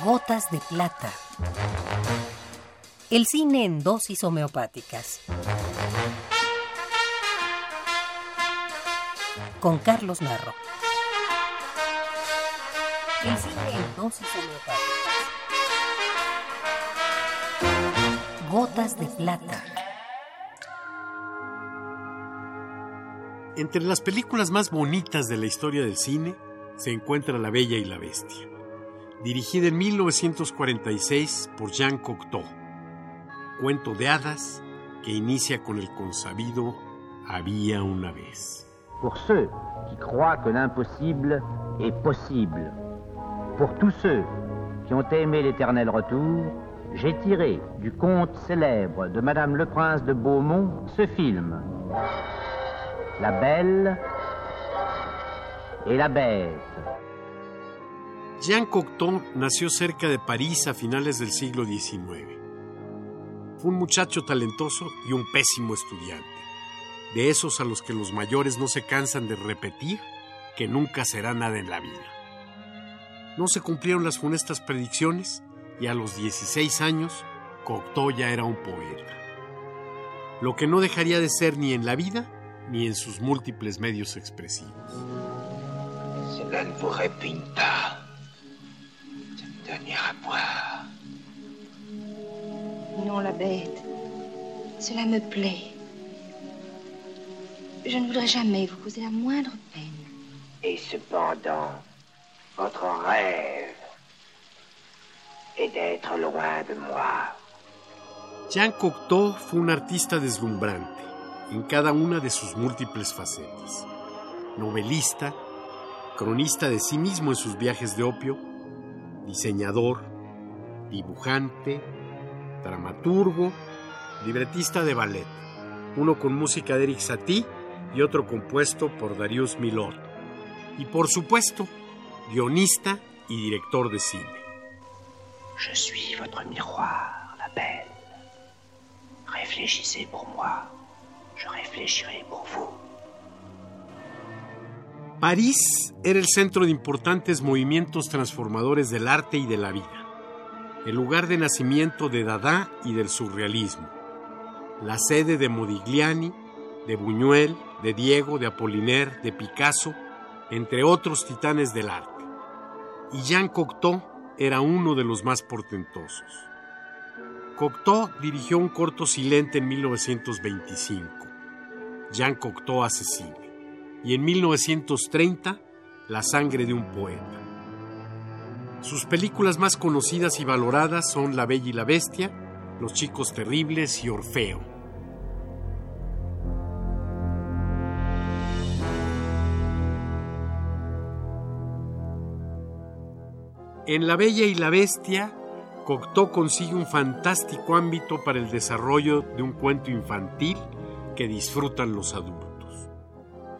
Gotas de plata. El cine en dosis homeopáticas. Con Carlos Narro. El cine en dosis homeopáticas. Gotas de plata. Entre las películas más bonitas de la historia del cine se encuentra La Bella y la Bestia, dirigida en 1946 por Jean Cocteau. Cuento de hadas que inicia con el consabido Había una vez. Pour ceux qui croient que l'impossible est possible, pour tous ceux qui ont aimé l'éternel retour, j'ai tiré du conte célèbre de Madame le Prince de Beaumont ce film. La Belle et la Bête. Jean Cocteau nació cerca de París a finales del siglo XIX. Fue un muchacho talentoso y un pésimo estudiante. De esos a los que los mayores no se cansan de repetir que nunca será nada en la vida. No se cumplieron las funestas predicciones y a los 16 años Cocteau ya era un poeta. Lo que no dejaría de ser ni en la vida ni en sus múltiples medios expresivos. Cela ne vous Non, la bête. Cela me plaît. Je ne voudrais jamais vous causer la moindre peine. Et cependant, votre rêve est d'être loin de moi. Jean Cocteau fue un artista deslumbrante en cada una de sus múltiples facetas. Novelista, cronista de sí mismo en sus viajes de opio, diseñador, dibujante, dramaturgo, libretista de ballet, uno con música de Eric Satie y otro compuesto por Darius Milhaud, y por supuesto, guionista y director de cine. Je suis votre miroir, la belle. Réfléchissez pour moi. Je réfléchirai pour vous. París era el centro de importantes movimientos transformadores del arte y de la vida, el lugar de nacimiento de Dada y del surrealismo, la sede de Modigliani, de Buñuel, de Diego, de Apollinaire, de Picasso, entre otros titanes del arte. Y Jean Cocteau era uno de los más portentosos. Cocteau dirigió un corto silente en 1925, Jean Cocteau asesino y en 1930 La sangre de un poeta. Sus películas más conocidas y valoradas son La Bella y la Bestia, Los Chicos Terribles y Orfeo. En La Bella y la Bestia, Cocteau consigue un fantástico ámbito para el desarrollo de un cuento infantil que disfrutan los adultos.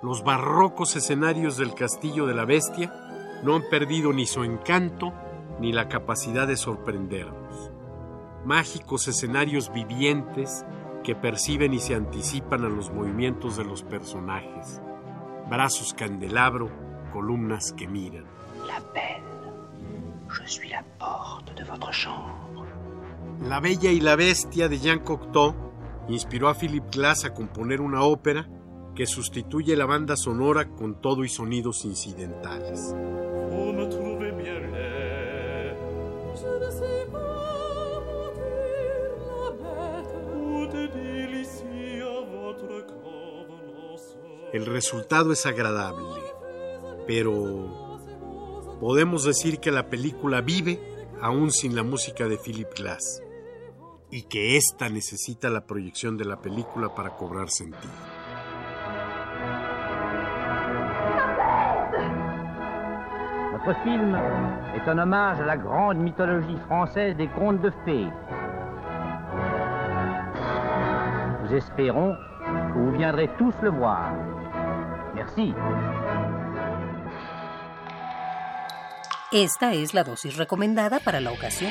Los barrocos escenarios del Castillo de la Bestia no han perdido ni su encanto ni la capacidad de sorprendernos. Mágicos escenarios vivientes que perciben y se anticipan a los movimientos de los personajes. Brazos candelabro, columnas que miran. La belle. Je suis la porte de votre chambre. La Bella y la Bestia de Jean Cocteau inspiró a Philip Glass a componer una ópera que sustituye la banda sonora con todo y sonidos incidentales. El resultado es agradable, pero podemos decir que la película vive aún sin la música de Philip Glass y que ésta necesita la proyección de la película para cobrar sentido. Film est un hommage à la grande mythologie française des contes de fées. Nous espérons que vous viendrez tous le voir. Merci. Esta es la dosis recomendada para la ocasión.